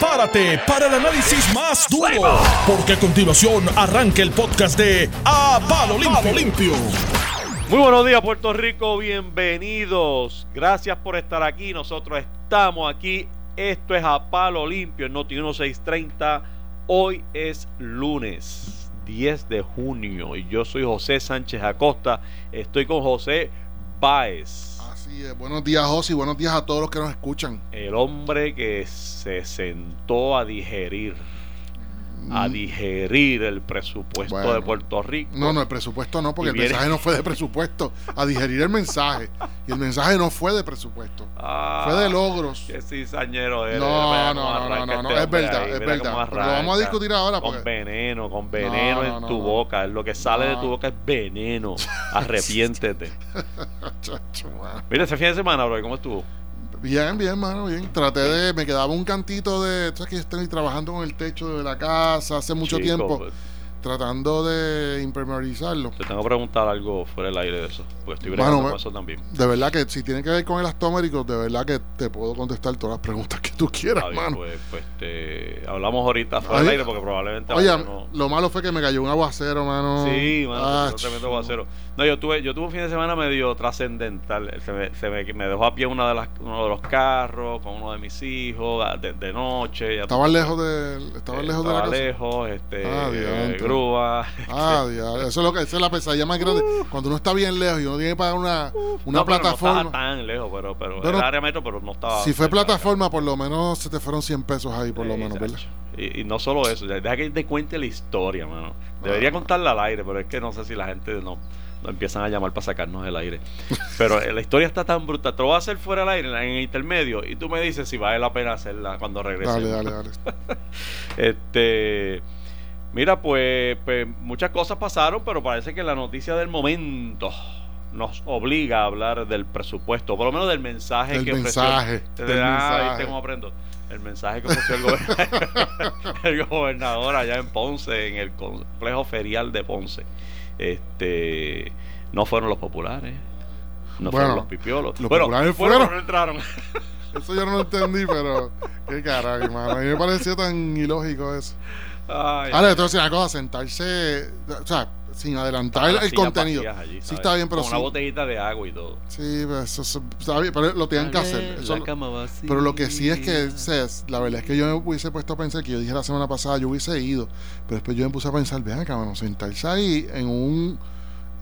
prepárate para el análisis más duro, porque a continuación arranca el podcast de A Palo Limpio. Muy buenos días Puerto Rico, bienvenidos. Gracias por estar aquí. Nosotros estamos aquí. Esto es A Palo Limpio en Noti 1630. Hoy es lunes 10 de junio y yo soy José Sánchez Acosta. Estoy con José Báez. Así es. Buenos días José y buenos días a todos los que nos escuchan. El hombre que se sentó a digerir a Mm. digerir el presupuesto Bueno. de Puerto Rico. No, no, el presupuesto no, porque el viene- mensaje no fue de presupuesto. A digerir el mensaje. Y el mensaje no fue de presupuesto. Ah, Fue de logros. Qué cizañero eres. No, no, no, no, arranca no, este es verdad, ahí, es verdad. Pero lo vamos a discutir ahora Con porque- veneno, con veneno No, en no, tu no. boca. Lo que sale de tu boca es veneno. Arrepiéntete. Mira, ese fin de semana, bro, ¿cómo estuvo? Bien, bien, mano, bien. Traté de. Me quedaba un cantito de. ¿Sabes que estoy trabajando con el techo de la casa hace mucho Chico, tiempo? pues, Tratando de impermeabilizarlo. Te tengo que preguntar algo fuera del aire de eso. Porque estoy bregando con eso también. De verdad que si tiene que ver con elastoméricos, de verdad que te puedo contestar todas las preguntas que tú quieras, mano. pues, pues, te- hablamos ahorita fuera del aire porque probablemente Oye, lo malo fue que me cayó un aguacero, mano. Sí, mano, Ah, un tremendo aguacero. No, yo tuve, yo tuve un fin de semana medio trascendental. Se, me, se me, me dejó a pie una de las, uno de los carros con uno de mis hijos de, de noche. ya Estabas sabes. lejos de, estabas Eh, lejos de la estaba casa. lejos, este, Ah, eh. Grúa. Ah, diablo, eso es lo que esa es la pesadilla más grande. Cuando uno está bien lejos y uno tiene que pagar una, una No, plataforma. estaba tan lejos, pero, pero Pero el área metro, pero no estaba. si fue plataforma, por lo menos se te fueron 100 pesos ahí, por lo menos, ¿verdad? Y, y no solo eso, deja que te cuente la historia, mano. Debería Ah. contarla al aire, pero es que no sé si la gente no, no empiezan a llamar para sacarnos del aire. Pero eh, la historia está tan brutal. Te lo voy a hacer fuera del aire, en el intermedio, y tú me dices si vale la pena hacerla cuando regrese. Dale, dale, dale. Este. Mira, pues, pues muchas cosas pasaron, pero parece que la noticia del momento nos obliga a hablar del presupuesto, por lo menos del mensaje que ofreció- mensaje, Ah, del mensaje. ¿viste cómo aprendo? El mensaje que ofreció el, gober- el gobernador allá en Ponce, en el complejo ferial de Ponce. Este, no fueron los populares, no Bueno, fueron los pipiolos. los bueno, populares fueron, fueron. pero no entraron. Eso yo no lo entendí, pero qué carajo, hermano. A mí me pareció tan ilógico eso. Ay, Ahora, entonces una cosa, sentarse, o sea, sin adelantar el, contenido. allí, sí, ¿sabes? está bien, pero Con sí. una botellita de agua y todo. Sí, pero eso, eso- está bien, pero lo tenían que hacer. Eso pero lo que sí es que, ses, la verdad es que yo me hubiese puesto a pensar que yo dije la semana pasada, yo hubiese ido, pero después yo me puse a pensar, vean, cabrón, sentarse ahí en un,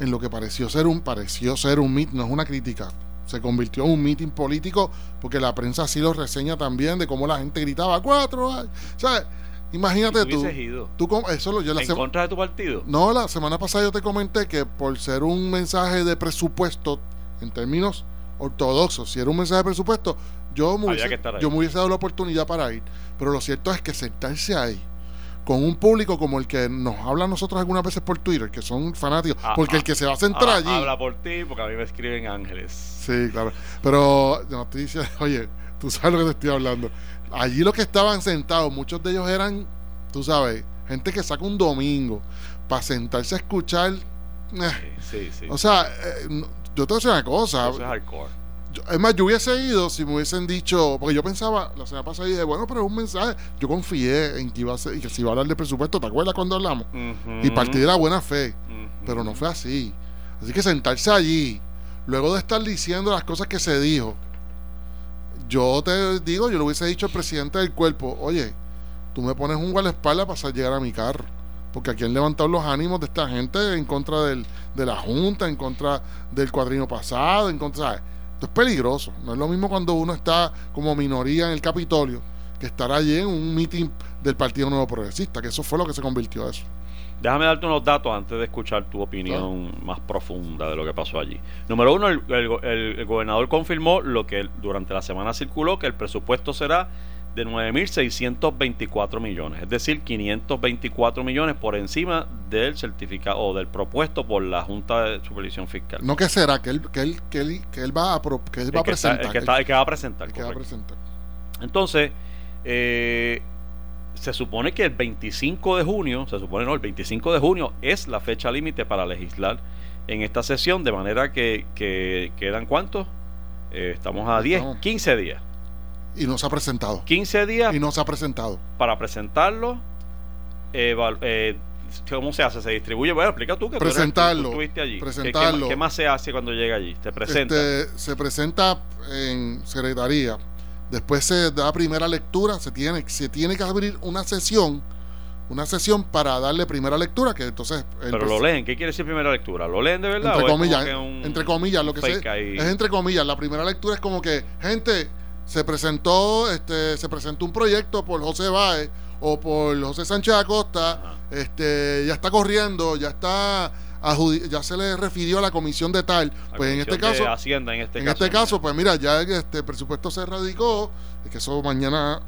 en lo que pareció ser un, pareció ser un meet, no es una crítica, se convirtió en un meeting político porque la prensa así lo reseña también de cómo la gente gritaba cuatro, ay", o sea, imagínate ¿Y tú ido? tú eso lo, yo la ¿En contra de tu partido? no, la semana pasada yo te comenté que por ser un mensaje de presupuesto, en términos ortodoxos, si era un mensaje de presupuesto, yo me, hubiese, yo me hubiese dado la oportunidad para ir. Pero lo cierto es que sentarse ahí con un público como el que nos habla a nosotros algunas veces por Twitter, que son fanáticos, Ah, porque ah, el que se va a sentar Ah, allí. Habla por ti, porque a mí me escriben ángeles. Sí, claro. Pero no oye, tú sabes lo que te estoy hablando. Allí los que estaban sentados, muchos de ellos eran, tú sabes, gente que saca un domingo para sentarse a escuchar. eh, Sí, sí. O sea, eh, yo te voy a decir una cosa. Eso es hardcore. Yo- es más, yo hubiese ido si me hubiesen dicho, porque yo pensaba, la semana pasada dije, bueno, pero es un mensaje. Yo confié en que iba a ser, y que se iba a hablar de presupuesto, ¿te acuerdas cuando hablamos? Y partí de la buena fe, pero no fue así. Así que sentarse allí, luego de estar diciendo las cosas que se dijo, yo te digo, yo le hubiese dicho al presidente del cuerpo, oye, tú me pones un guardaespaldas para llegar a mi carro. Porque aquí han levantado los ánimos de esta gente en contra del, de la Junta, en contra del cuadrino pasado, en contra... ¿sabes? Esto es peligroso. No es lo mismo cuando uno está como minoría en el Capitolio que estar allí en un meeting del Partido Nuevo Progresista, que eso fue lo que se convirtió eso. Déjame darte unos datos antes de escuchar tu opinión más profunda de lo que pasó allí. Número uno, el, el go- el- el gobernador confirmó lo que durante la semana circuló, que el presupuesto será de 9.624 millones, es decir, 524 millones por encima del certificado o del propuesto por la Junta de Supervisión Fiscal. No que será, que él, que él, que él, que él va a, pro- que él va a el, que está- presentar. el que está- el que va a presentar. el que va a presentar. Entonces, eh, se supone que el 25 de junio, se supone no, el 25 de junio es la fecha límite para legislar en esta sesión, de manera que, que quedan cuántos? Eh, estamos a 10, Estamos. 15 días. Y no se ha presentado. 15 días Y no se ha presentado. para presentarlo. eh, ¿Cómo se hace? ¿Se distribuye? Bueno, explica tú que tú eres- tú- Presentarlo, tú estuviste allí. ¿Qué- qué más- presentarlo. ¿Qué, más se hace cuando llega allí? ¿Se presenta? Este, se presenta en secretaría. Después se da primera lectura. Se tiene, se tiene que abrir una sesión. Una sesión para darle primera lectura. Que entonces. Pero lo leen. ¿Qué quiere decir primera lectura? ¿Lo leen de verdad? Entre comillas, entre comillas, lo que ahí? es entre comillas. La primera lectura es como que, gente, se presentó, este, se presentó un proyecto por José Báez o por José Sánchez Acosta, Ajá. este, ya está corriendo, ya está ya se le refirió a la comisión de tal. La Pues en este caso, Hacienda, en este en caso. este caso, pues mira, ya este presupuesto se radicó, que eso mañana,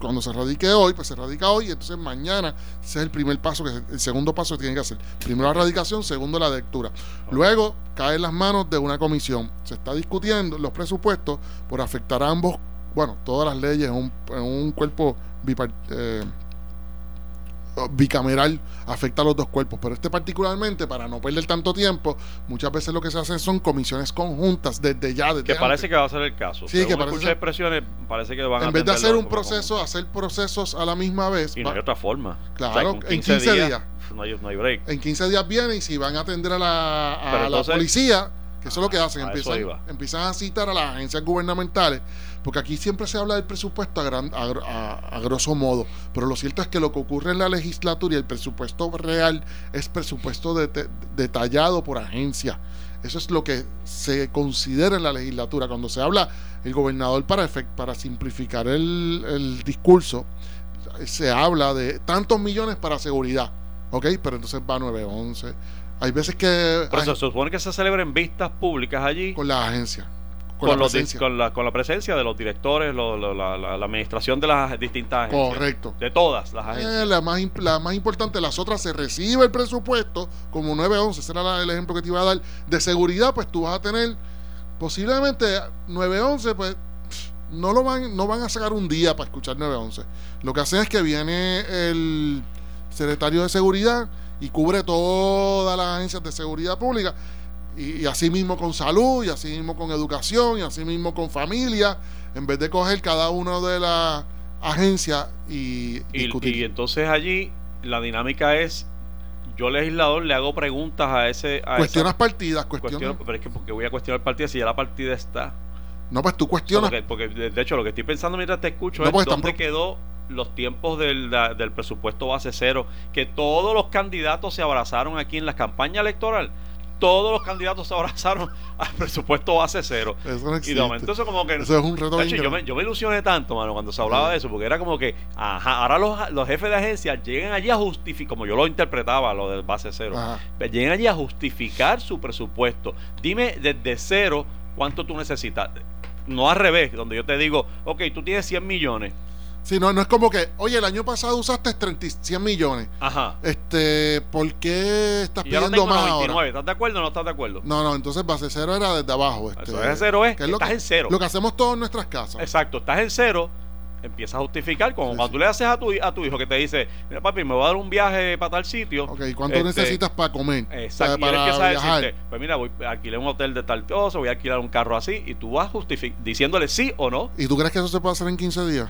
cuando se radique hoy, pues se radica hoy, y entonces mañana ese es el primer paso, que el segundo paso que tienen que hacer. Primero la radicación, segundo la lectura. Luego cae en las manos de una comisión. Se está discutiendo los presupuestos por afectar a ambos, bueno, todas las leyes en un, en un cuerpo bipar- eh, bicameral afecta a los dos cuerpos, pero este particularmente, para no perder tanto tiempo, muchas veces lo que se hace son comisiones conjuntas desde ya, desde Que parece que va a ser el caso. Sí, Según que parece ser- expresiones, parece que van a en vez de hacer un como- proceso, hacer procesos a la misma vez, Y no va- hay otra forma. Claro, en 15 días. No hay, no hay break. en 15 días viene y si van a atender a la, a la policía, que eso es lo que hacen, empiezan, a citar a las agencias gubernamentales, porque aquí siempre se habla del presupuesto a, gran- a, a- a grosso modo, pero lo cierto es que lo que ocurre en la legislatura y el presupuesto real es presupuesto detallado por agencia. Eso es lo que se considera en la legislatura. Cuando se habla el gobernador para, efect- para simplificar el, el discurso, se habla de tantos millones para seguridad, ¿ok? Pero entonces va 911. Hay veces que ay, se supone que se celebren vistas públicas allí con la agencia, con, con, la presencia. con, la, con la presencia de los directores, lo- lo- la, administración de las distintas agencias. Correcto. De todas las Eh, agencias. la, más, la más importante, las otras se recibe el presupuesto como 911, ese era el ejemplo que te iba a dar, de seguridad, pues tú vas a tener posiblemente 911, pues no lo van, no van a sacar un día para escuchar 911. Lo que hacen es que viene el secretario de seguridad y cubre todas las agencias de seguridad pública. Y, y así mismo con salud, y así mismo con educación, y así mismo con familia, en vez de coger cada una de las agencias y, Y, discutir. y entonces allí la dinámica es, yo legislador le hago preguntas a ese... A cuestionas esa- partidas, cuestionas. cuestiono- pero es que porque voy a cuestionar partida si ya la partida está. No, pues tú cuestionas. Porque, porque, de hecho lo que estoy pensando mientras te escucho No, es están dónde quedó los tiempos del, presupuesto base cero, que todos los candidatos se abrazaron aquí en la campaña electoral. Todos los candidatos se abrazaron al presupuesto base cero. Eso no Y de momento eso como que... Eso es un reto hecho, yo me, grande. yo me ilusioné tanto, mano, cuando se hablaba de eso, porque era como que, ajá, ahora los, los jefes de agencia llegan allí a justificar, como yo lo interpretaba, lo del base cero, Ajá. pues llegan allí a justificar su presupuesto. Dime desde cero cuánto tú necesitas. No al revés, donde yo te digo, ok, tú tienes 100 millones. Sí, no, no es como que, oye, el año pasado usaste 30, y- 100 millones. Ajá. Este, ¿por qué estás Y pidiendo más 99. ahora? ¿Estás de acuerdo o no estás de acuerdo? No, no, entonces base cero era desde abajo. Este, es cero, es que que lo estás que- en cero. Lo que hacemos todos en nuestras casas. Exacto, estás en cero, empiezas a justificar, como Sí, cuando sí. tú le haces a tu, a tu hijo que te dice, mira papi, me voy a dar un viaje para tal sitio. Ok, ¿cuánto Este, necesitas para comer? Exacto, O sea, y él para empieza a decirte, pues mira, voy a alquilar un hotel de tal cosa, voy a alquilar un carro así, y tú vas diciéndole sí o no. ¿Y tú crees que eso se puede hacer en 15 días?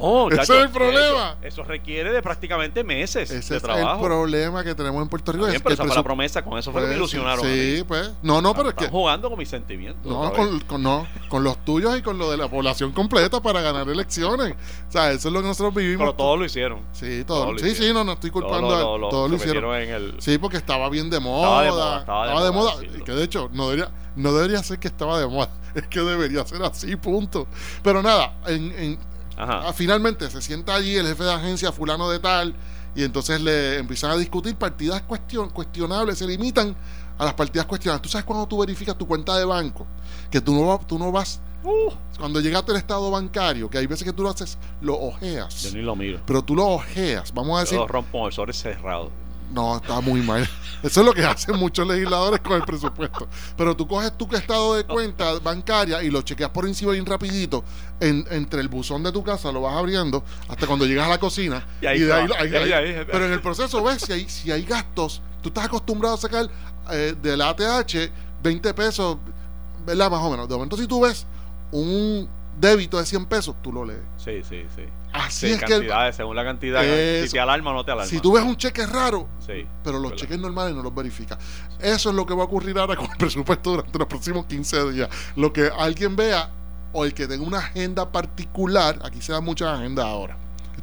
No, Ese es el problema. Eso, eso requiere de prácticamente meses Ese de es trabajo. el problema que tenemos en Puerto Rico. Es pero que esa el fue la promesa, con eso fue que me Pues, ilusionaron. Sí, pues. No, no, pero es que. jugando con mis sentimientos. No con, con- no, con los tuyos y con lo de la población completa para ganar elecciones. O sea, eso es lo que nosotros vivimos. Pero todos lo hicieron. Sí, todo. todos lo sí, sí, hicieron. no, no estoy culpando. Todo a- todos lo hicieron. en el- Sí, porque estaba bien de moda. Estaba de moda, estaba de moda que de hecho no debería, no debería ser que estaba de moda. Es que debería ser así, punto. Pero nada, en, en- Ajá. ah, finalmente se sienta allí el jefe de agencia fulano de tal y entonces le empiezan a discutir partidas cuestion- cuestionables, se limitan a las partidas cuestionables. ¿Tú sabes cuando tú verificas tu cuenta de banco? Que tú no, tú no vas, Uh, cuando llegaste al estado bancario, que hay veces que tú lo haces, lo ojeas. yo ni lo miro. Pero tú lo ojeas, vamos a decir, Yo rompo. No, está muy mal. Eso es lo que hacen muchos legisladores con el presupuesto. Pero tú coges tu estado de cuenta bancaria y lo chequeas por encima bien rapidito en- entre el buzón de tu casa, lo vas abriendo hasta cuando llegas a la cocina. Y ahí de pero en el proceso ves si hay, si hay gastos. Tú estás acostumbrado a sacar eh, del ATH 20 pesos, ¿verdad? Más o menos. De momento si tú ves un débito de 100 pesos, tú lo lees. Sí, sí, sí. Así Sí, es que según la cantidad, Eso. si te alarma o no te alarma. si tú ves un cheque raro, Sí, pero los verdad. cheques normales no los verifica. Eso es lo que va a ocurrir ahora con el presupuesto durante los próximos 15 días. Lo que alguien vea o el que tenga una agenda particular, aquí se dan muchas agendas ahora.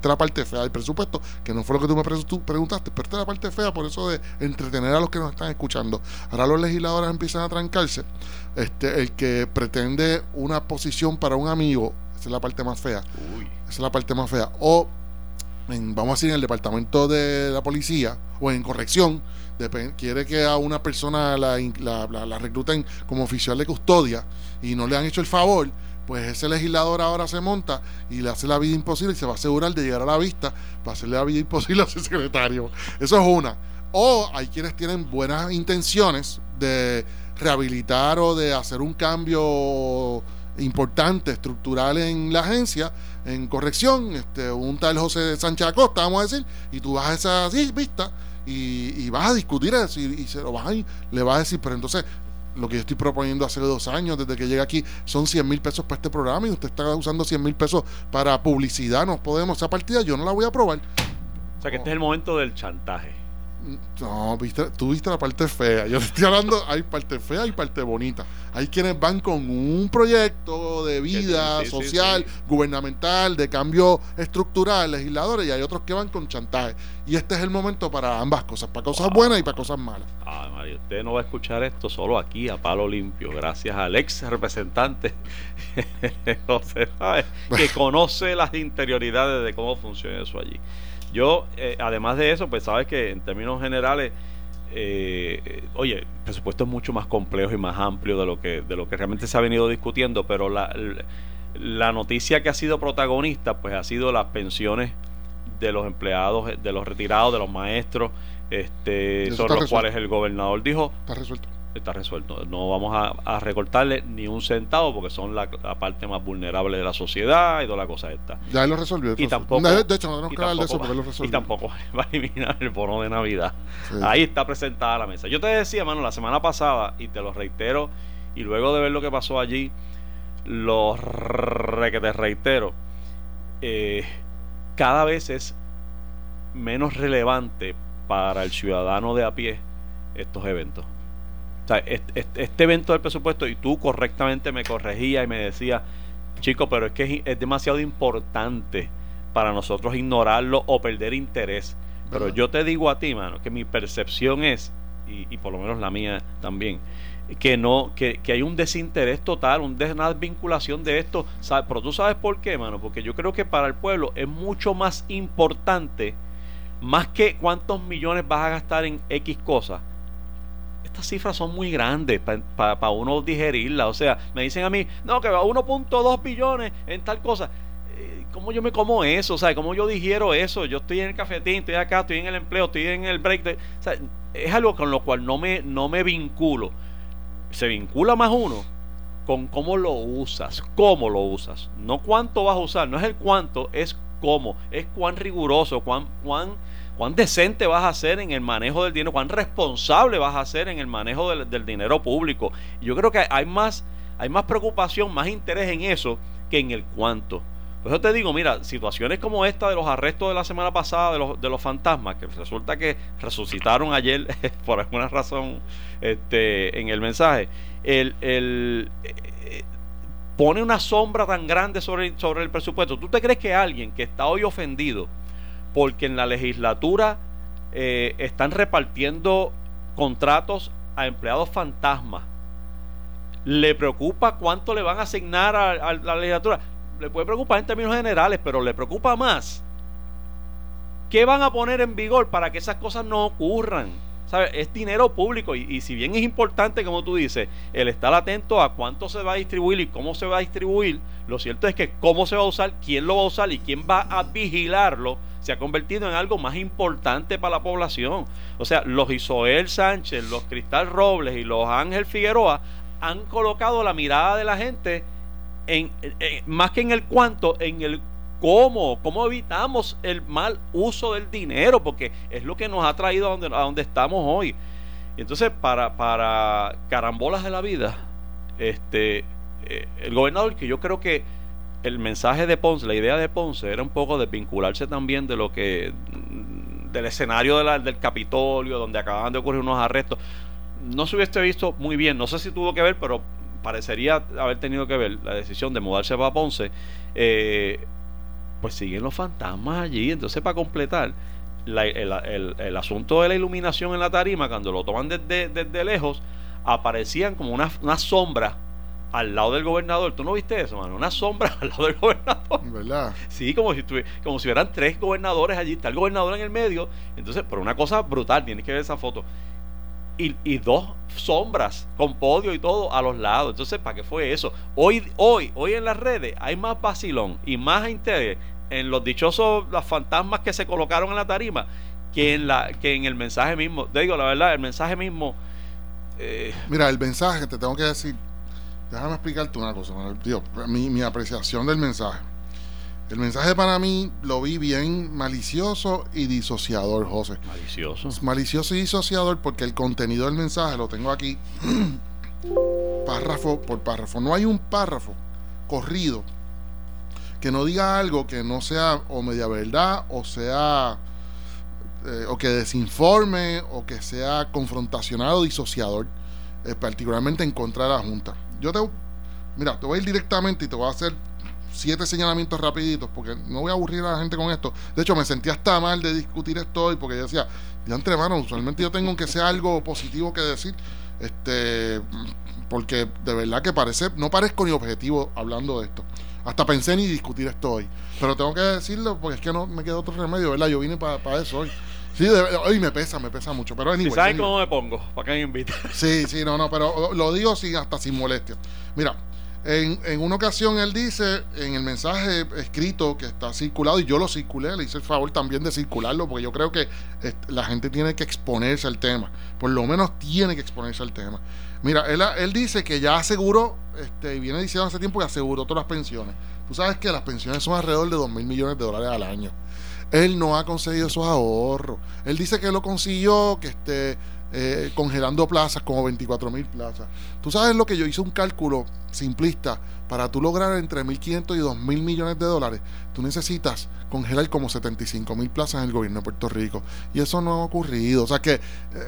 Esta es la parte fea del presupuesto, que no fue lo que tú me pre- tú preguntaste, pero esta es la parte fea por eso de entretener a los que nos están escuchando. Ahora los legisladores empiezan a trancarse. Este, el que pretende una posición para un amigo, esa es la parte más fea. Uy, Esa es la parte más fea. O, en- vamos a decir, en el departamento de la policía o en corrección, quiere que a una persona la, in- la, la- la recluten como oficial de custodia y no le han hecho el favor, pues ese legislador ahora se monta y le hace la vida imposible y se va a asegurar de llegar a la vista para hacerle la vida imposible a ese secretario. Eso es una. O hay quienes tienen buenas intenciones de rehabilitar o de hacer un cambio importante, estructural en la agencia, en corrección, este, un tal José Sánchez Acosta, vamos a decir, y tú vas a esa vista y, y vas a discutir eso y, y se lo vas a, le vas a decir, pero entonces lo que yo estoy proponiendo hace dos años, desde que llegué aquí, son 100 mil pesos para este programa y usted está usando 100 mil pesos para publicidad, no podemos, esa partida yo no la voy a aprobar. o sea que este es el momento del chantaje. No, viste, tú viste la parte fea. Yo te estoy hablando, hay parte fea y parte bonita. Hay quienes van con un proyecto de vida sí, sí, social, sí. gubernamental, de cambio estructural, legisladores, y hay otros que van con chantaje. Y este es el momento para ambas cosas, para cosas Wow. buenas y para cosas malas. Ah, Mario, usted no va a escuchar esto solo aquí a palo limpio, gracias al ex representante José que conoce las interioridades de cómo funciona eso allí. Yo, eh, además de eso, pues sabes que en términos generales, eh, oye, el presupuesto es mucho más complejo y más amplio de lo que, de lo que realmente se ha venido discutiendo, pero la, la noticia que ha sido protagonista, pues ha sido las pensiones de los empleados, de los retirados, de los maestros, este, sobre los cuales el gobernador dijo, Está resuelto. Está resuelto. No vamos a, a recortarle ni un centavo porque son la, la parte más vulnerable de la sociedad y toda la cosa esta. Ya él lo resolvió. Y tampoco, de, de hecho, no tenemos que hablar de eso porque él lo va- y resolvió. tampoco va a eliminar el bono de Navidad. Sí. Ahí está presentada la mesa. Yo te decía, mano, la semana pasada, y te lo reitero, y luego de ver lo que pasó allí, lo re que te reitero, eh, cada vez es menos relevante para el ciudadano de a pie estos eventos. O sea, este, evento del presupuesto, y tú correctamente me corregías y me decías, chico, pero es que es, es demasiado importante para nosotros ignorarlo o perder interés. Pero yo te digo a ti, mano, que mi percepción es, y, y por lo menos la mía también, que no, que, que hay un desinterés total, un des- una desvinculación de esto. ¿sabes? Pero tú sabes por qué, mano, porque yo creo que para el pueblo es mucho más importante, más que cuántos millones vas a gastar en X cosas. Estas cifras son muy grandes para uno digerirlas. O sea, me dicen a mí, no, que va 1.2 billones en tal cosa. Eh, ¿Cómo yo me como eso? O ¿cómo yo digiero eso? Yo estoy en el cafetín, estoy acá, estoy en el empleo, estoy en el break. Es algo con lo cual no me, no me vinculo. Se vincula más uno con cómo lo usas, cómo lo usas. No cuánto vas a usar, no es el cuánto, es cómo, es cuán riguroso, cuán, cuán, cuán decente vas a ser en el manejo del dinero, cuán responsable vas a ser en el manejo del, dinero público. Y yo creo que hay más, hay más preocupación, más interés en eso que en el cuánto. Por eso te digo, mira, situaciones como esta de los arrestos de la semana pasada de los, de los fantasmas, que resulta que resucitaron ayer por alguna razón este, en el mensaje, el, el, eh, pone una sombra tan grande sobre, sobre el presupuesto. ¿Tú te crees que alguien que está hoy ofendido porque en la legislatura eh, están repartiendo contratos a empleados fantasmas, le preocupa cuánto le van a asignar a, la legislatura? Le puede preocupar en términos generales, pero le preocupa más qué van a poner en vigor para que esas cosas no ocurran. ¿Sabe? Es dinero público y, si bien es importante, como tú dices, el estar atento a cuánto se va a distribuir y cómo se va a distribuir, lo cierto es que cómo se va a usar, quién lo va a usar y quién va a vigilarlo se ha convertido en algo más importante para la población. O sea, los Isoel Sánchez, los Cristal Robles y los Ángel Figueroa han colocado la mirada de la gente en, más que en el cuánto, en el cómo, cómo evitamos el mal uso del dinero, porque es lo que nos ha traído a donde, a donde estamos hoy. Y entonces, para, para carambolas de la vida, este, eh, el gobernador, que yo creo que el mensaje de Ponce, la idea de Ponce era un poco desvincularse también de lo que del escenario del Capitolio, donde acababan de ocurrir unos arrestos. No se hubiese visto muy bien, no sé si tuvo que ver, pero parecería haber tenido que ver la decisión de mudarse para Ponce. Eh, pues siguen los fantasmas allí. Entonces, para completar, el, asunto de la iluminación en la tarima, cuando lo toman desde, desde lejos, aparecían como una, una sombra al lado del gobernador. ¿Tú no viste eso, mano? Una sombra al lado del gobernador. ¿Verdad? Sí, como si, como si hubieran tres gobernadores allí. Está el gobernador en el medio. Entonces, por una cosa brutal, tienes que ver esa foto. Y, y, dos sombras con podio y todo a los lados. Entonces, ¿para qué fue eso? Hoy, hoy, hoy en las redes hay más vacilón y más interés en los dichosos, las fantasmas que se colocaron en la tarima que en la que en el mensaje mismo. Te digo la verdad, el mensaje mismo. Eh, Mira, el mensaje, te tengo que decir, Déjame explicarte una cosa, mi, mi apreciación del mensaje. El mensaje para mí lo vi bien malicioso y disociador, José. Malicioso. Malicioso y disociador porque el contenido del mensaje lo tengo aquí, párrafo por párrafo. No hay un párrafo corrido que no diga algo que no sea o media verdad o sea eh, o que desinforme o que sea confrontacional o disociador, eh, particularmente en contra de la Junta yo te, mira, te voy a ir directamente y te voy a hacer siete señalamientos rapiditos porque no voy a aburrir a la gente con esto. De hecho, me sentía hasta mal de discutir esto hoy porque yo decía, ya entre manos, usualmente yo tengo que sea algo positivo que decir, este, porque de verdad que parece, no parezco ni objetivo hablando de esto. Hasta pensé ni discutir esto hoy. Pero tengo que decirlo porque es que no me queda otro remedio, ¿verdad? Yo vine para eso hoy. Sí, hoy me pesa, me pesa mucho. Pero anyway, ¿Sabes cómo me pongo? ¿Para que me invite? Sí, sí, no, no, pero lo digo sin, hasta sin molestia. Mira, en, en, una ocasión él dice en el mensaje escrito que está circulado, y yo lo circulé, le hice el favor también de circularlo, porque yo creo que la gente tiene que exponerse al tema. Por lo menos tiene que exponerse al tema. Mira, él, él dice que ya aseguró, este, viene diciendo hace tiempo que aseguró todas las pensiones. Tú sabes que las pensiones son alrededor de 2 mil millones de dólares al año. Él no ha conseguido esos ahorros. Él dice que lo consiguió, que esté eh, congelando plazas, como 24 mil plazas. Tú sabes lo que yo hice un cálculo simplista. Para tú lograr entre 1.500 y 2.000 millones de dólares, tú necesitas congelar como 75 mil plazas en el gobierno de Puerto Rico. Y eso no ha ocurrido. O sea que eh,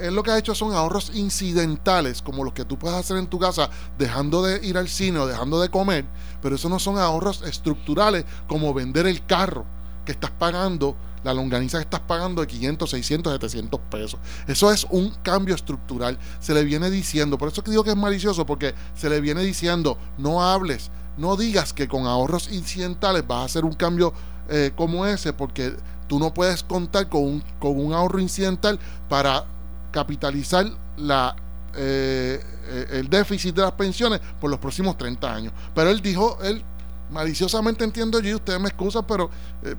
él lo que ha hecho son ahorros incidentales, como los que tú puedes hacer en tu casa, dejando de ir al cine o dejando de comer. Pero eso no son ahorros estructurales, como vender el carro que estás pagando, la longaniza que estás pagando de 500, 600, 700 pesos. Eso es un cambio estructural. Se le viene diciendo, por eso que digo que es malicioso, porque se le viene diciendo, no hables, no digas que con ahorros incidentales vas a hacer un cambio eh, como ese, porque tú no puedes contar con un, con un ahorro incidental para capitalizar la eh, eh, el déficit de las pensiones por los próximos 30 años. Pero él dijo, él maliciosamente entiendo yo, y ustedes me excusan, pero eh,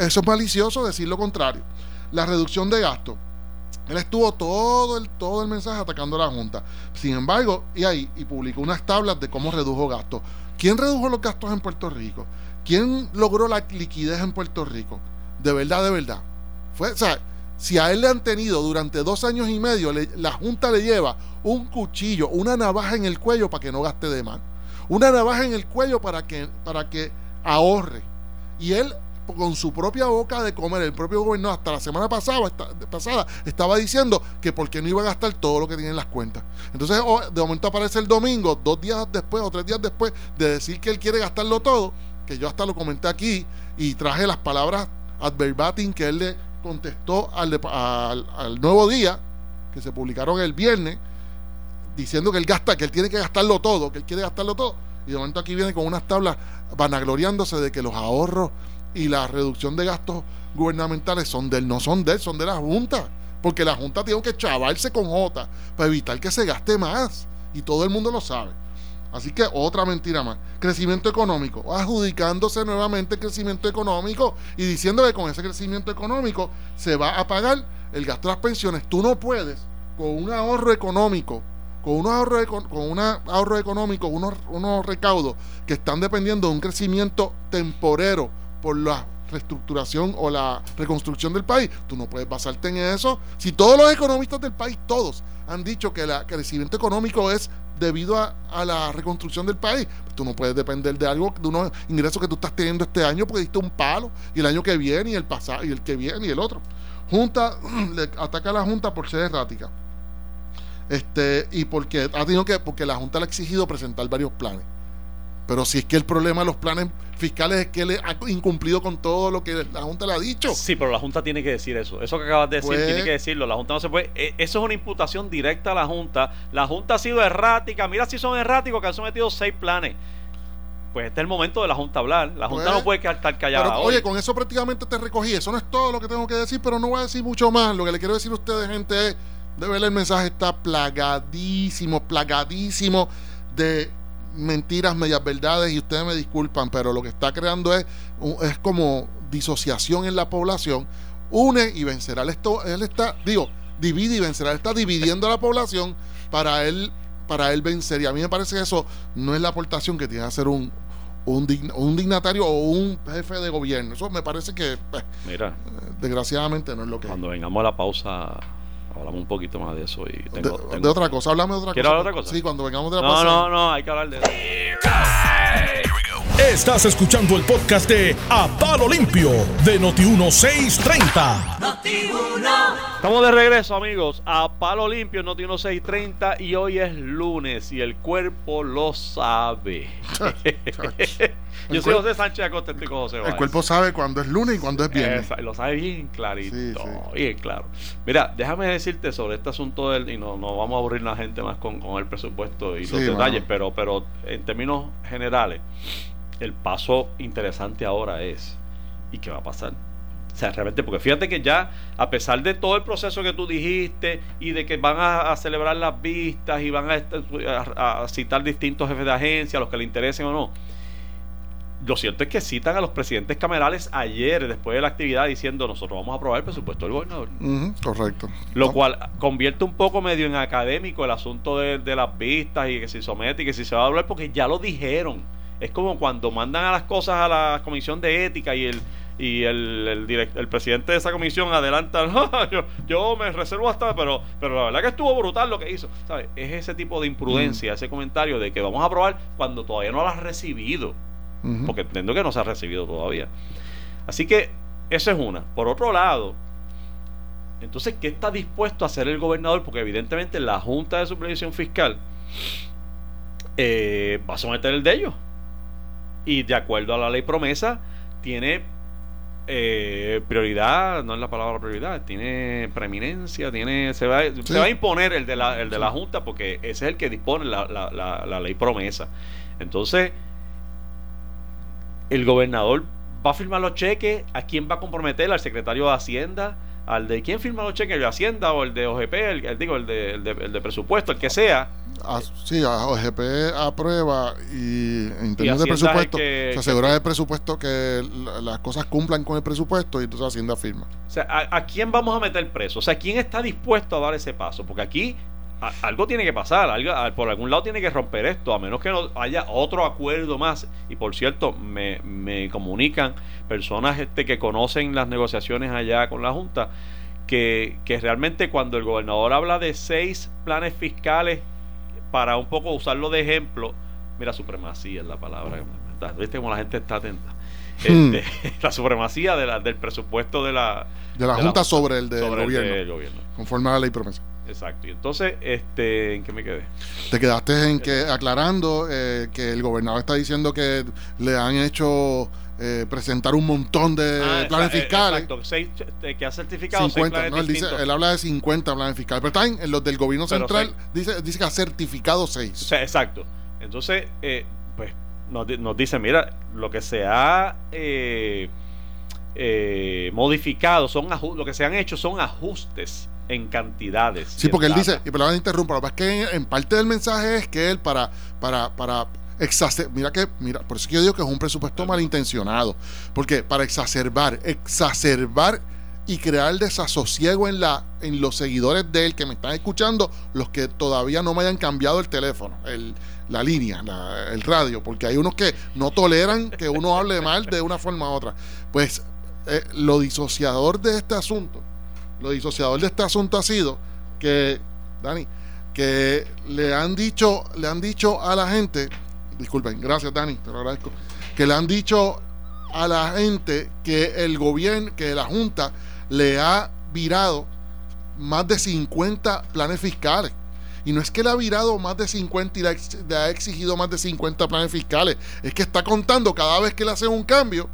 eso es malicioso decir lo contrario. La reducción de gastos. Él estuvo todo el, todo el mensaje atacando a la Junta. Sin embargo, y ahí, y publicó unas tablas de cómo redujo gastos. ¿Quién redujo los gastos en Puerto Rico? ¿Quién logró la liquidez en Puerto Rico? De verdad, de verdad. O sea, si a él le han tenido durante dos años y medio, la Junta le lleva un cuchillo, una navaja en el cuello para que no gaste de más una navaja en el cuello para que, para que ahorre. Y él, con su propia boca de comer, el propio gobernador, hasta la semana pasada, pasada estaba diciendo que porque no iba a gastar todo lo que tiene en las cuentas. Entonces, oh, de momento aparece el domingo, dos días después o tres días después de decir que él quiere gastarlo todo, que yo hasta lo comenté aquí y traje las palabras adverbatim que él le contestó al, al nuevo día, que se publicaron el viernes, diciendo que él gasta, que él tiene que gastarlo todo, que él quiere gastarlo todo. Y de momento aquí viene con unas tablas vanagloriándose de que los ahorros y la reducción de gastos gubernamentales son de él, no son de él, son de la Junta. Porque la Junta tiene que chavarse con J para evitar que se gaste más. Y todo el mundo lo sabe. Así que otra mentira más. Crecimiento económico. Adjudicándose nuevamente el crecimiento económico y diciendo que con ese crecimiento económico se va a pagar el gasto de las pensiones. Tú no puedes, con un ahorro económico con unos ahorros con un ahorro económico, unos, unos recaudos que están dependiendo de un crecimiento temporero por la reestructuración o la reconstrucción del país, tú no puedes basarte en eso. Si todos los economistas del país, todos, han dicho que el crecimiento económico es debido a, la reconstrucción del país. tú no puedes depender de algo, de unos ingresos que tú estás teniendo este año porque diste un palo, y el año que viene, y el pasado, y el que viene, y el otro. Junta, le ataca a la Junta por ser errática. Este, y porque ha tenido que, porque la Junta le ha exigido presentar varios planes. Pero si es que el problema de los planes fiscales es que él ha incumplido con todo lo que la Junta le ha dicho. Sí, pero la Junta tiene que decir eso. Eso que acabas de decir pues tiene que decirlo. La Junta no se puede. Eh, eso es una imputación directa a la Junta. La Junta ha sido errática. Mira si son erráticos que han sometido seis planes. Pues este es el momento de la Junta hablar. La Junta no pues, puede estar callada. oye, con eso prácticamente te recogí. Eso no es todo lo que tengo que decir, pero no voy a decir mucho más. Lo que le quiero decir a ustedes, gente, es. De ver el mensaje está plagadísimo, plagadísimo de mentiras, medias verdades, y ustedes me disculpan, pero lo que está creando es, es como disociación en la población. Une y vencerá. Él, esto, él está, digo, divide y vencerá. Él está dividiendo a la población para él, para él vencer. Y a mí me parece que eso no es la aportación que tiene que hacer un, un, un dignatario o un jefe de gobierno. Eso me parece que, pues, Mira, desgraciadamente no es lo que. Cuando vengamos a la pausa hablamos un poquito más de eso. Y tengo, de, otra cosa, háblame de otra cosa. hablar de otra cosa? Sí, cuando vengamos de la No, no, no, hay que hablar de eso. Estás escuchando el podcast de A Palo Limpio de Noti1630. Estamos de regreso, amigos, a Palo Limpio, Noti1630. Y hoy es lunes y el cuerpo lo sabe. Yo soy José Sánchez Acosta, estoy con José El cuerpo sabe cuándo es lunes y cuándo es viernes. lo sabe bien clarito. Bien claro. Mira, déjame decirte sobre este asunto del. Y no, no vamos a aburrir a la gente más con, el presupuesto y los detalles, pero, pero en términos generales el paso interesante ahora es, ¿y qué va a pasar? O sea, realmente, porque fíjate que ya, a pesar de todo el proceso que tú dijiste y de que van a, celebrar las vistas y van a, citar distintos jefes de agencia, los que le interesen o no, lo cierto es que citan a los presidentes camerales ayer, después de la actividad, diciendo nosotros vamos a aprobar el presupuesto del gobernador. correcto. Lo cual convierte un poco medio en académico el asunto de, de, las vistas y que si somete y que si se va a hablar, porque ya lo dijeron. Es como cuando mandan a las cosas a la comisión de ética y el y el, el, el presidente de esa comisión adelanta, yo, me reservo hasta, pero, pero la verdad que estuvo brutal lo que hizo. ¿sabes? Es ese tipo de imprudencia, mm. ese comentario de que vamos a aprobar cuando todavía no lo has recibido. Porque entiendo que no se ha recibido todavía. Así que eso es una. Por otro lado, entonces, ¿qué está dispuesto a hacer el gobernador? Porque evidentemente la Junta de Supervisión Fiscal eh, va a someter el de ellos y de acuerdo a la ley promesa tiene eh, prioridad, no es la palabra prioridad, tiene preeminencia, tiene se va, se va a imponer el de la, el de la Junta porque ese es el que dispone la, la, la, ley promesa. Entonces, el gobernador va a firmar los cheques, ¿a quién va a comprometer? ¿Al secretario de Hacienda? Al de quién firma los cheques, el de Hacienda o el de OGP, el, digo, el de, el de, presupuesto, el que sea. Ah, sí, a OGP aprueba y en términos de presupuesto se asegura el presupuesto que las cosas cumplan con el presupuesto y entonces Hacienda firma. O sea, ¿a, quién vamos a meter preso? O sea, ¿quién está dispuesto a dar ese paso? Porque aquí algo tiene que pasar, algo, por algún lado tiene que romper esto, a menos que no haya otro acuerdo más. Y por cierto, me, me comunican personas este, que conocen las negociaciones allá con la Junta, que, que realmente cuando el gobernador habla de seis planes fiscales, para un poco usarlo de ejemplo, mira, supremacía es la palabra, ¿viste cómo la gente está atenta? Hmm. Este, la supremacía de la, del presupuesto de la, de la Junta sobre, el, del gobierno, conforme a la ley promesa. Exacto. Y entonces, este, ¿en qué me quedé? Te quedaste en que aclarando eh, que el gobernador está diciendo que le han hecho eh, presentar un montón de ah, planes fiscales. Exacto, seis, que ha certificado 50, no, él, dice, él, habla de 50 planes fiscales, pero está en, los del gobierno central dice, dice que ha certificado 6. exacto. Entonces, eh, pues nos, nos dice, mira, lo que se ha modificado, son lo que se han hecho son ajustes en cantidades. Sí, porque él dice, y perdón, interrumpa, lo que pasa es que en, parte del mensaje es que él para, para, para exacerbar, mira que, mira, por eso que yo digo que es un presupuesto malintencionado, porque para exacerbar, exacerbar y crear desasosiego en la en los seguidores de él que me están escuchando, los que todavía no me hayan cambiado el teléfono, el, la línea, el radio, porque hay unos que no toleran que uno hable mal de una forma u otra. Pues eh, lo disociador de este asunto lo disociador de este asunto ha sido que, Dani, que le han dicho, le han dicho a la gente, disculpen, gracias Dani, te lo agradezco, que le han dicho a la gente que el gobierno, que la Junta le ha virado más de 50 planes fiscales. Y no es que le ha virado más de 50 y le ha exigido más de 50 planes fiscales. Es que está contando cada vez que le hacen un cambio,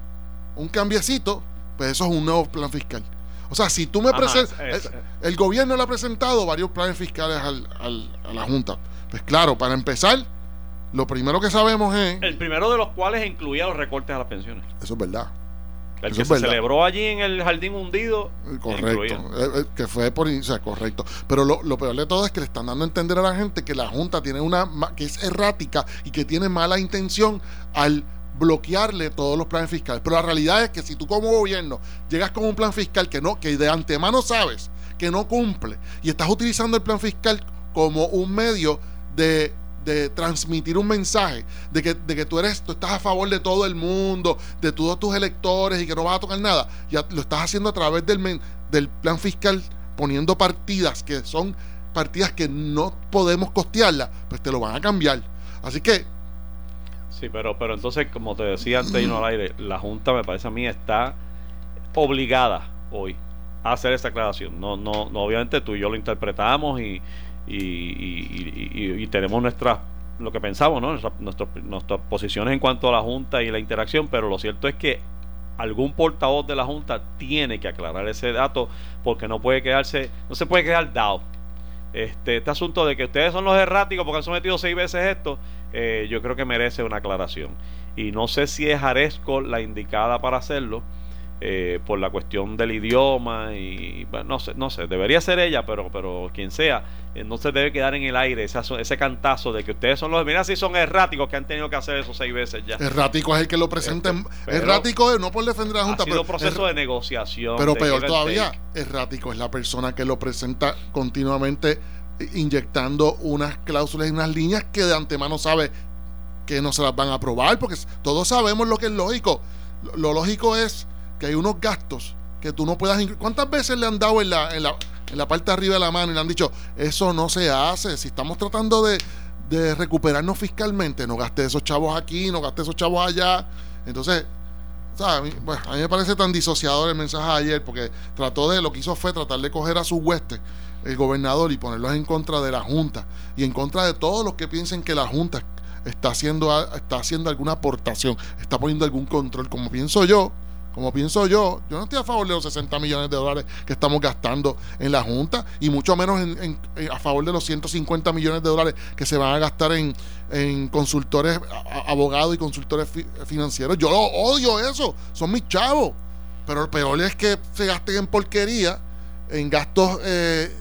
un cambiecito, pues eso es un nuevo plan fiscal. O sea, si tú me presentas. El gobierno le ha presentado varios planes fiscales a la Junta. Pues claro, para empezar, lo primero que sabemos es. El primero de los cuales incluía los recortes a las pensiones. Eso es verdad. El que se celebró allí en el jardín hundido. Correcto. Eh, eh, que fue por. O sea, correcto. Pero lo, lo, peor de todo es que le están dando a entender a la gente que la Junta tiene una. que es errática y que tiene mala intención al bloquearle todos los planes fiscales. Pero la realidad es que si tú como gobierno llegas con un plan fiscal que no, que de antemano sabes que no cumple y estás utilizando el plan fiscal como un medio de, transmitir un mensaje de que, de que tú eres, tú estás a favor de todo el mundo, de todos tus electores y que no vas a tocar nada, ya lo estás haciendo a través del, del plan fiscal, poniendo partidas que son partidas que no podemos costearlas, pues te lo van a cambiar. Así que Sí, pero, pero entonces, como te decía antes de al aire, la Junta, me parece a mí, está obligada hoy a hacer esa aclaración. No, no, no obviamente tú y yo lo interpretamos y, y, tenemos nuestras lo que pensamos, ¿no? Nuestras, posiciones en cuanto a la Junta y la interacción, pero lo cierto es que algún portavoz de la Junta tiene que aclarar ese dato porque no puede quedarse, no se puede quedar dado. Este, este asunto de que ustedes son los erráticos porque han sometido seis veces esto, eh, yo creo que merece una aclaración. Y no sé si es Aresco la indicada para hacerlo. Eh, por la cuestión del idioma y bueno, no sé, no sé, debería ser ella, pero pero quien sea, eh, no se debe quedar en el aire ese, ese cantazo de que ustedes son los, mira si son erráticos que han tenido que hacer eso seis veces ya. Errático es el que lo presenta, errático es no por defender a la Junta, ha sido proceso de negociación. Pero peor todavía, errático es la persona que lo presenta continuamente inyectando unas cláusulas y unas líneas que de antemano sabe que no se las van a aprobar, porque todos sabemos lo que es lógico. Lo lógico es que hay unos gastos que tú no puedas... ¿Cuántas veces le han dado en la, en la, en la parte de arriba de la mano y le han dicho, eso no se hace? Si estamos tratando de, de recuperarnos fiscalmente, no gaste esos chavos aquí, no gaste esos chavos allá. Entonces, a mí, a mí me parece tan disociador el mensaje de ayer, porque trató de, lo que hizo fue tratar de coger a sus huestes el gobernador y ponerlos en contra de la Junta y en contra de todos los que piensen que la Junta está haciendo, está haciendo alguna aportación, está poniendo algún control, como pienso yo. Como pienso yo, yo no estoy a favor de los 60 millones de dólares que estamos gastando en la Junta y mucho menos a favor de los 150 millones de dólares que se van a gastar en, consultores, abogados y consultores financieros. Yo odio eso, son mis chavos. Pero lo peor es que se gasten en porquería, en gastos eh,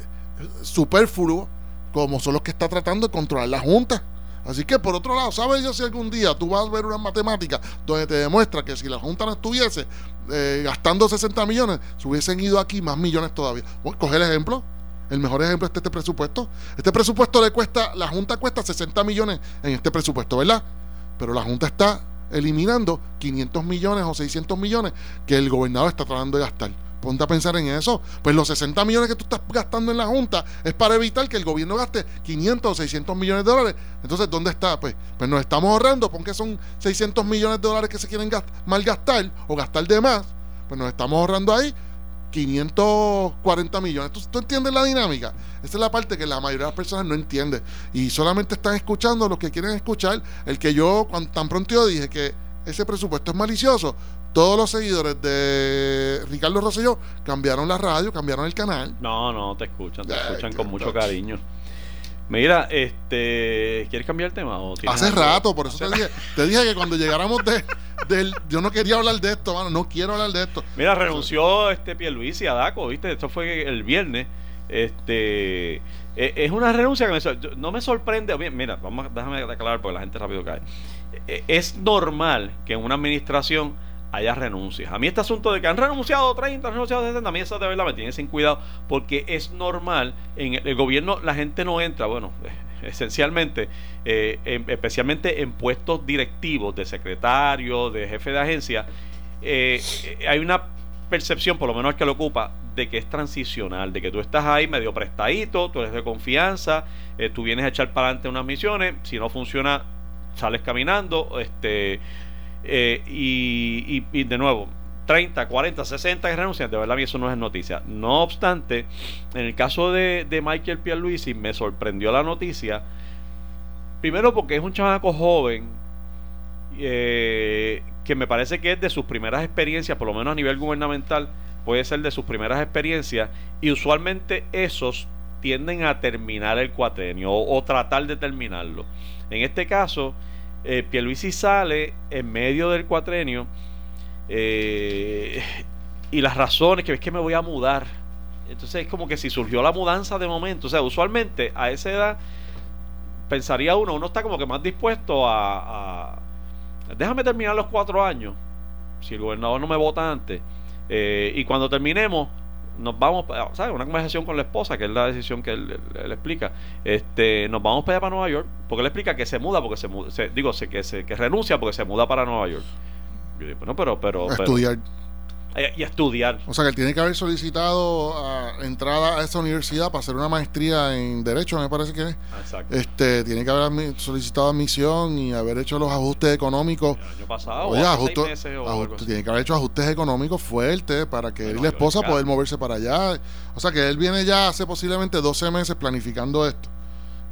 superfluos como son los que está tratando de controlar la Junta. Así que por otro lado, ¿sabes yo si algún día tú vas a ver una matemática donde te demuestra que si la Junta no estuviese eh, gastando 60 millones, se hubiesen ido aquí más millones todavía? Bueno, coge el ejemplo. El mejor ejemplo es este presupuesto. Este presupuesto le cuesta, la Junta cuesta 60 millones en este presupuesto, ¿verdad? Pero la Junta está eliminando 500 millones o 600 millones que el gobernador está tratando de gastar ponte a pensar en eso. Pues los 60 millones que tú estás gastando en la Junta es para evitar que el gobierno gaste 500 o 600 millones de dólares. Entonces, ¿dónde está? Pues, pues nos estamos ahorrando, porque son 600 millones de dólares que se quieren malgastar o gastar de más. Pues nos estamos ahorrando ahí 540 millones. ¿Tú, ¿Tú, entiendes la dinámica? Esa es la parte que la mayoría de las personas no entiende. Y solamente están escuchando los que quieren escuchar. El que yo, cuando, tan pronto yo dije que ese presupuesto es malicioso, todos los seguidores de Ricardo Rosselló cambiaron la radio, cambiaron el canal. No, no, te escuchan, te escuchan con mucho cariño. Mira, este, ¿quieres cambiar el tema? Hace rato, por eso te dije, te dije que cuando llegáramos de, del, yo no quería hablar de esto, mano, no quiero hablar de esto. Mira, renunció este Pierluisi a Daco, ¿viste? Esto fue el viernes. Este, e, es una renuncia que no me sorprende. Mira, vamos, déjame aclarar porque la gente rápido cae. E, es normal que en una administración haya renuncias. A mí este asunto de que han renunciado 30, han renunciado 60, a mí eso de verdad me tiene sin cuidado porque es normal, en el, gobierno la gente no entra, bueno, esencialmente, eh, especialmente en puestos directivos de secretario, de jefe de agencia, eh, hay una percepción, por lo menos el que lo ocupa, de que es transicional, de que tú estás ahí medio prestadito, tú eres de confianza, eh, tú vienes a echar para adelante unas misiones, si no funciona, sales caminando, este, eh, y, y, de nuevo, 30, 40, 60 que renuncian, de verdad a mí eso no es noticia. No obstante, en el caso de, de Michael Pierluisi me sorprendió la noticia, primero porque es un chamaco joven, eh, que me parece que es de sus primeras experiencias, por lo menos a nivel gubernamental, puede ser de sus primeras experiencias, y usualmente esos tienden a terminar el cuatrenio o, tratar de terminarlo. En este caso, eh, Pierluisi sale en medio del cuatrenio eh, y las razones que es que me voy a mudar. Entonces es como que si surgió la mudanza de momento, o sea, usualmente a esa edad pensaría uno, uno está como que más dispuesto a déjame terminar los cuatro años, si el gobernador no me vota antes, eh, y cuando terminemos, nos vamos, ¿sabes? Una conversación con la esposa, que es la decisión que él, explica. Este, nos vamos para allá para Nueva York, porque él explica que se muda, porque se, muda, digo, que, se, que renuncia porque se muda para Nueva York. bueno, pero, pero, estudiar. Eh, y estudiar. O sea que él tiene que haber solicitado ah, entrada a esa universidad para hacer una maestría en Derecho, me parece que es. Exacto. Este, tiene que haber solicitado admisión y haber hecho los ajustes económicos. El año pasado, Oye, o tiene que haber hecho ajustes económicos fuertes para que él y la esposa puedan moverse para allá. O sea que él viene ya hace posiblemente 12 meses planificando esto.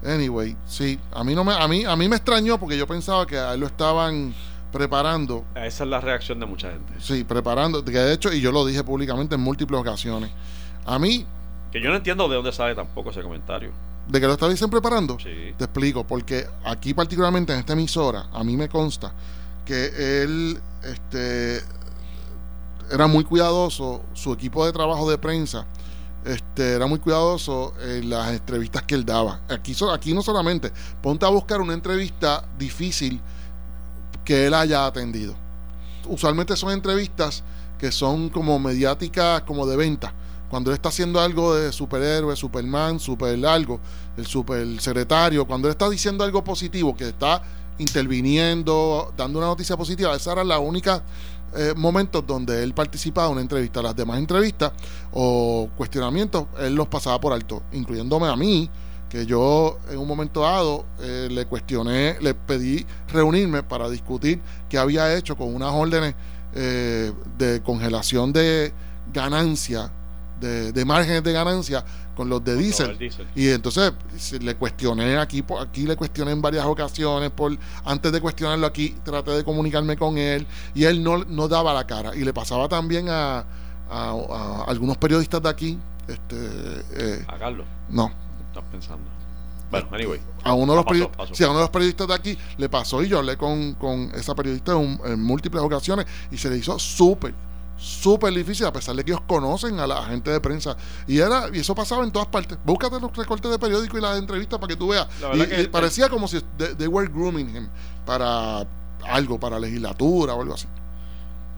Anyway, sí, a mí no me a mí a mí me extrañó porque yo pensaba que a él lo estaban preparando. Esa es la reacción de mucha gente. Sí, preparando, que de hecho, y yo lo dije públicamente en múltiples ocasiones. A mí. Que yo no entiendo de dónde sale tampoco ese comentario. ¿De que lo dicen preparando? Sí. Te explico, porque aquí, particularmente en esta emisora, a mí me consta que él este, era muy cuidadoso, su equipo de trabajo de prensa. Este, era muy cuidadoso en las entrevistas que él daba. Aquí, aquí no solamente, ponte a buscar una entrevista difícil que él haya atendido. Usualmente son entrevistas que son como mediáticas, como de venta. Cuando él está haciendo algo de superhéroe, Superman, super algo, el super secretario, cuando él está diciendo algo positivo, que está interviniendo, dando una noticia positiva, esa era la única eh, momentos donde él participaba en una entrevista. Las demás entrevistas o cuestionamientos, él los pasaba por alto, incluyéndome a mí, que yo en un momento dado eh, le cuestioné, le pedí reunirme para discutir qué había hecho con unas órdenes eh, de congelación de ganancia, de, de, márgenes de ganancia con los de diésel. Y entonces le cuestioné aquí, aquí le cuestioné en varias ocasiones, por antes de cuestionarlo aquí traté de comunicarme con él y él no, no daba la cara. Y le pasaba también a, a, algunos periodistas de aquí. Este, eh, ¿A Carlos? No, estás pensando. Bueno, anyway. A uno, de los periodistas, a uno de los periodistas de aquí le pasó y yo hablé con, con esa periodista en, múltiples ocasiones y se le hizo súper, súper difícil a pesar de que ellos conocen a la gente de prensa. Y era y eso pasaba en todas partes. Búscate los recortes de periódico y las entrevistas para que tú veas. Y, parecía como si they, were grooming him para algo, para legislatura o algo así.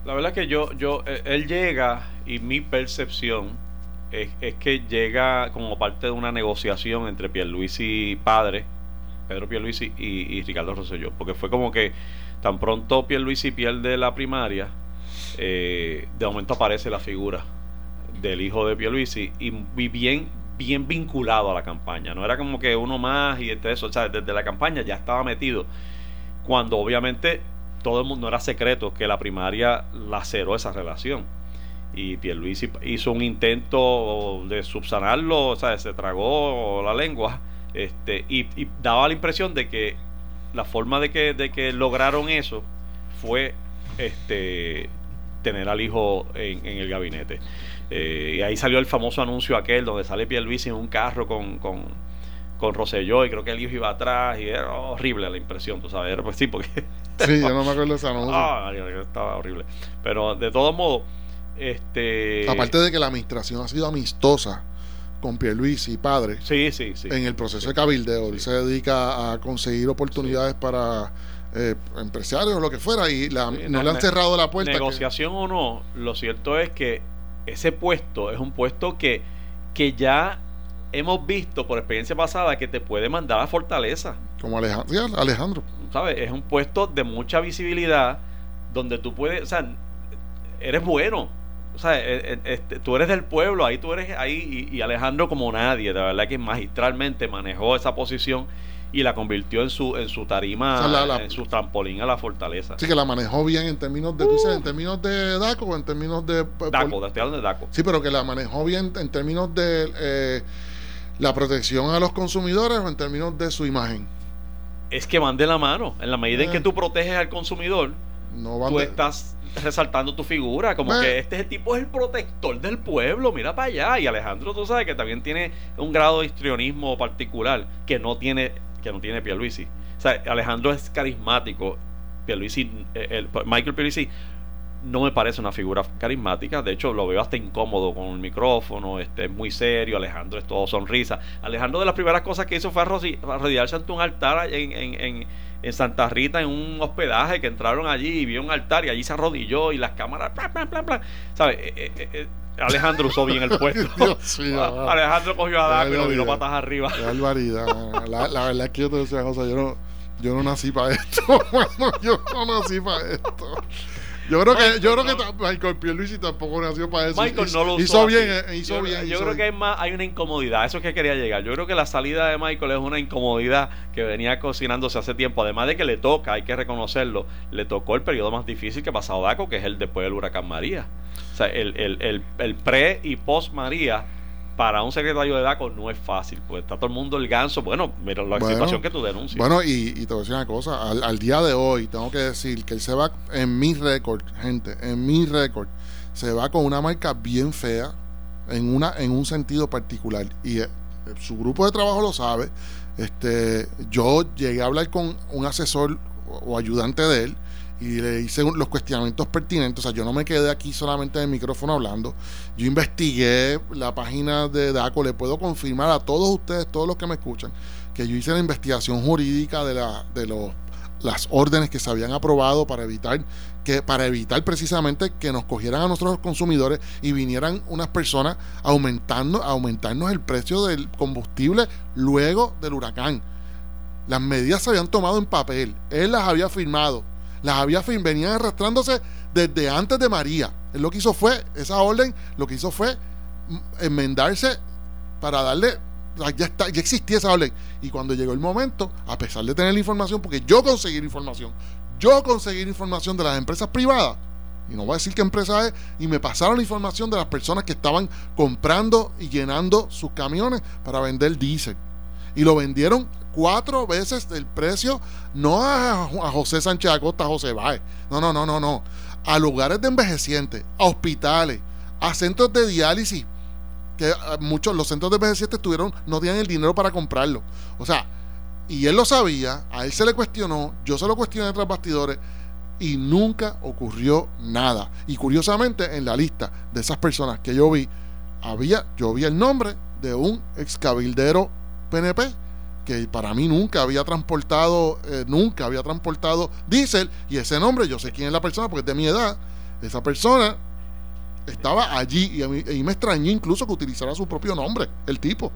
La verdad que yo, yo, eh, él llega y mi percepción es, que llega como parte de una negociación entre Pierluisi padre, Pedro Pierluisi y, y Ricardo Rosselló, porque fue como que tan pronto Pierluisi pierde la primaria, eh, de momento aparece la figura del hijo de Pierluisi y, y bien bien vinculado a la campaña, no era como que uno más y este eso, o sea, desde la campaña ya estaba metido, cuando obviamente todo el mundo era secreto que la primaria laceró esa relación y Pierluisi hizo un intento de subsanarlo, o sea, se tragó la lengua este, y, daba la impresión de que la forma de que, de que lograron eso fue este, tener al hijo en, el gabinete. Eh, y ahí salió el famoso anuncio aquel donde sale Pierluisi en un carro con, con, con Rosselló y creo que el hijo iba atrás y era horrible la impresión, tú sabes, pues sí, porque... Sí, yo no me acuerdo de ese anuncio. Ah, estaba horrible. Pero de todos modos este... Aparte de que la administración ha sido amistosa con Pierluisi y padre sí, sí, sí. en el proceso de cabildeo. Él se dedica a conseguir oportunidades para eh, empresarios o lo que fuera y no, le han cerrado la puerta. Negociación o no, lo cierto es que ese puesto es un puesto que, que ya hemos visto por experiencia pasada que te puede mandar a Fortaleza. Como Alejandro. Alejandro. ¿Sabes? Es un puesto de mucha visibilidad donde tú puedes, o sea, eres bueno o sea, eh, eh, este, tú eres del pueblo, ahí tú eres ahí y, Alejandro como nadie, de verdad que magistralmente manejó esa posición y la convirtió en su en su tarima, en su trampolín a la fortaleza. Sí, que la manejó bien en términos de, en términos de DACO o en términos de... DACO, de, de DACO. Sí, pero que la manejó bien en términos de eh, la protección a los consumidores o en términos de su imagen. Es que van de la mano. En la medida en que tú proteges al consumidor, no tú estás resaltando tu figura, como que este tipo es el protector del pueblo, mira para allá. Y Alejandro, tú sabes que también tiene un grado de histrionismo particular que no tiene, que no tiene Pierluisi. O sea, Alejandro es carismático. Pierluisi, eh, el, Michael Pierluisi no me parece una figura carismática. De hecho, lo veo hasta incómodo con el micrófono. Este, es muy serio. Alejandro es todo sonrisa. Alejandro, de las primeras cosas que hizo fue arrodillarse ante un altar en, en, en, Santa Rita, en un hospedaje que entraron allí y vio un altar y allí se arrodilló y las cámaras. ¿Sabes? Eh, eh, eh, Alejandro usó bien el puesto. Alejandro cogió a Daco y lo vino patas arriba. Qué barbaridad. La, la, verdad es que yo te decía, José, yo no, yo no nací para esto. yo no nací para esto. Yo creo que, yo creo que Michael Pierluisi tampoco nació para eso. Michael no lo hizo bien, eh, hizo yo, bien. Yo creo que hay más, hay una incomodidad, eso es que quería llegar. Yo creo que la salida de Michael es una incomodidad que venía cocinándose hace tiempo. Además de que le toca, hay que reconocerlo, le tocó el periodo más difícil que ha pasado Daco, que es el después del huracán María. O sea, el, el, el, el pre y post María para un secretario de DACO no es fácil, pues está todo el mundo el ganso. Bueno, mira la situación que tú denuncias. Bueno, y, te voy a decir una cosa, al, día de hoy tengo que decir que él se va en mi récord, gente, en mi récord, se va con una marca bien fea, en, una, en un sentido particular. Y eh, su grupo de trabajo lo sabe. Este, yo llegué a hablar con un asesor o ayudante de él y le hice los cuestionamientos pertinentes. O sea, yo no me quedé aquí solamente en el micrófono hablando. Yo investigué la página de DACO. Le puedo confirmar a todos ustedes, todos los que me escuchan, que yo hice la investigación jurídica de, la, de los, las órdenes que se habían aprobado para evitar que para evitar precisamente que nos cogieran a los consumidores y vinieran unas personas aumentando aumentarnos el precio del combustible luego del huracán. Las medidas se habían tomado en papel, él las había firmado, las había venían arrastrándose desde antes de María. Él lo que hizo fue, esa orden, lo que hizo fue enmendarse para darle, ya, está, ya existía esa orden. Y cuando llegó el momento, a pesar de tener la información, porque yo conseguí información, yo conseguí información de las empresas privadas, y no voy a decir qué empresa es, y me pasaron la información de las personas que estaban comprando y llenando sus camiones para vender diésel. Y lo vendieron cuatro veces el precio, no a, José Sánchez Acosta, a José Báez, no, no, no, no, no, a lugares de envejecientes, a hospitales, a centros de diálisis, que eh, muchos, los centros de envejecientes tuvieron, no tenían el dinero para comprarlo. O sea, y él lo sabía, a él se le cuestionó, yo se lo cuestioné tras bastidores, y nunca ocurrió nada. Y curiosamente, en la lista de esas personas que yo vi, había, yo vi el nombre de un ex cabildero PNP que para mí nunca había transportado, eh, nunca había transportado diésel, y ese nombre, yo sé quién es la persona porque es de mi edad, esa persona estaba allí y, a mí, y me extrañó incluso que utilizara su propio nombre, el tipo.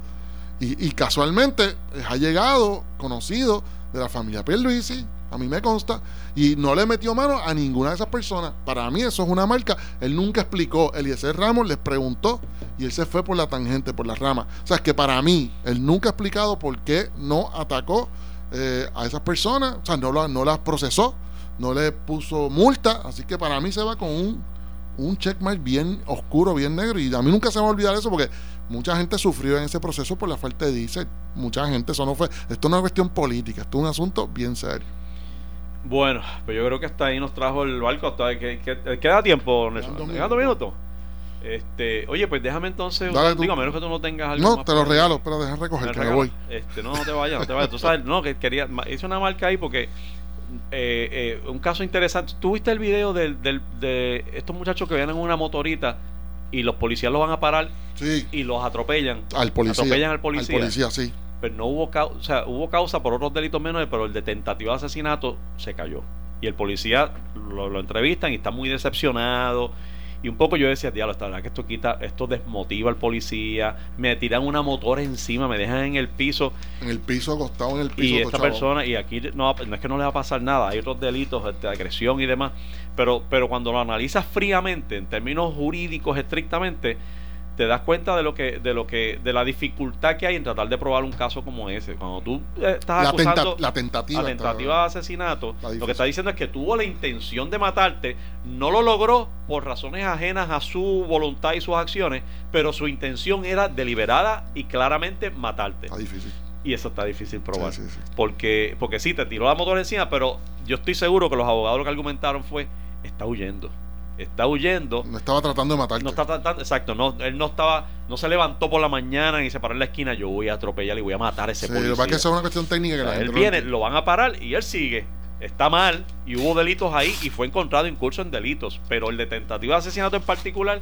Y, y casualmente ha llegado conocido de la familia Pierluisi, a mí me consta, y no le metió mano a ninguna de esas personas. Para mí eso es una marca. Él nunca explicó. Eliezer Ramos les preguntó y él se fue por la tangente, por la rama. O sea, es que para mí, él nunca ha explicado por qué no atacó eh, a esas personas, o sea, no, no las procesó, no le puso multa. Así que para mí se va con un, un checkmark bien oscuro, bien negro. Y a mí nunca se me va a olvidar eso porque mucha gente sufrió en ese proceso por la falta de diésel. Mucha gente, eso no fue. Esto no es una cuestión política, esto es un asunto bien serio. Bueno, pues yo creo que hasta ahí nos trajo el barco. Hasta que, ¿Queda tiempo, Nelson? ¿Quedan dos minutos? Este, oye, pues déjame entonces. digo, a menos que tú no tengas algo. No, te lo regalo, pero deja recoger, que me voy. Este, no, no te vayas, no te vayas. Tú sabes, no, que quería. Hice una marca ahí porque. Eh, eh, un caso interesante. ¿Tú viste el video del, del, de estos muchachos que vienen en una motorita y los policías los van a parar sí. y los atropellan? Al policía. Atropellan al policía. Al policía, sí pero no hubo causa, o sea, hubo causa por otros delitos menores, pero el de tentativa de asesinato se cayó. Y el policía lo, entrevistan y está muy decepcionado Y un poco yo decía, diablo, esta verdad que esto quita, esto desmotiva al policía, me tiran una motora encima, me dejan en el piso. En el piso, acostado en el piso. Y esta persona, y aquí no, no, es que no le va a pasar nada, hay otros delitos de este, agresión y demás, pero, pero cuando lo analizas fríamente, en términos jurídicos estrictamente, te das cuenta de lo que de lo que de la dificultad que hay en tratar de probar un caso como ese. Cuando tú eh, estás la acusando la tentativa, la tentativa de asesinato lo que está diciendo es que tuvo la intención de matarte no lo logró por razones ajenas a su voluntad y sus acciones pero su intención era deliberada y claramente matarte. Está difícil. Y eso está difícil probar. Sí, sí, sí. porque porque sí te tiró la motor encima pero yo estoy seguro que los abogados lo que argumentaron fue está huyendo está huyendo. No estaba tratando de matarte. No está tratando, exacto, no, él no estaba, no se levantó por la mañana y se paró en la esquina, yo voy a atropellar y voy a matar a ese sí, policía. Lo que es una cuestión técnica que o sea, la Él viene, lo van a parar y él sigue. Está mal y hubo delitos ahí y fue encontrado incurso en delitos, pero el de tentativa de asesinato en particular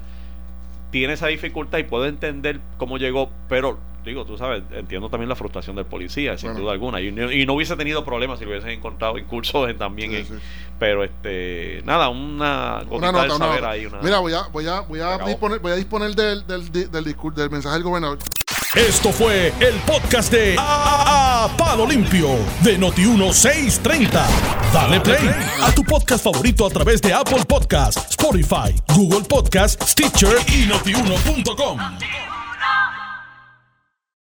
tiene esa dificultad y puedo entender cómo llegó, pero digo, tú sabes, entiendo también la frustración del policía, sin Bueno. duda alguna. Y, no- y no hubiese tenido problemas si lo hubiesen encontrado incursos en- también. Sí, en- sí. Pero este, nada, una Una nota, del una nota. ahí, una- Mira, voy a, voy a, voy a disponer, voy a disponer del, del, del, discur- del mensaje del gobernador. Esto fue el podcast de A, A- Palo Limpio de Noti1630. Dale play a tu podcast favorito a través de Apple Podcasts, Spotify, Google Podcasts, Stitcher y notiuno.com.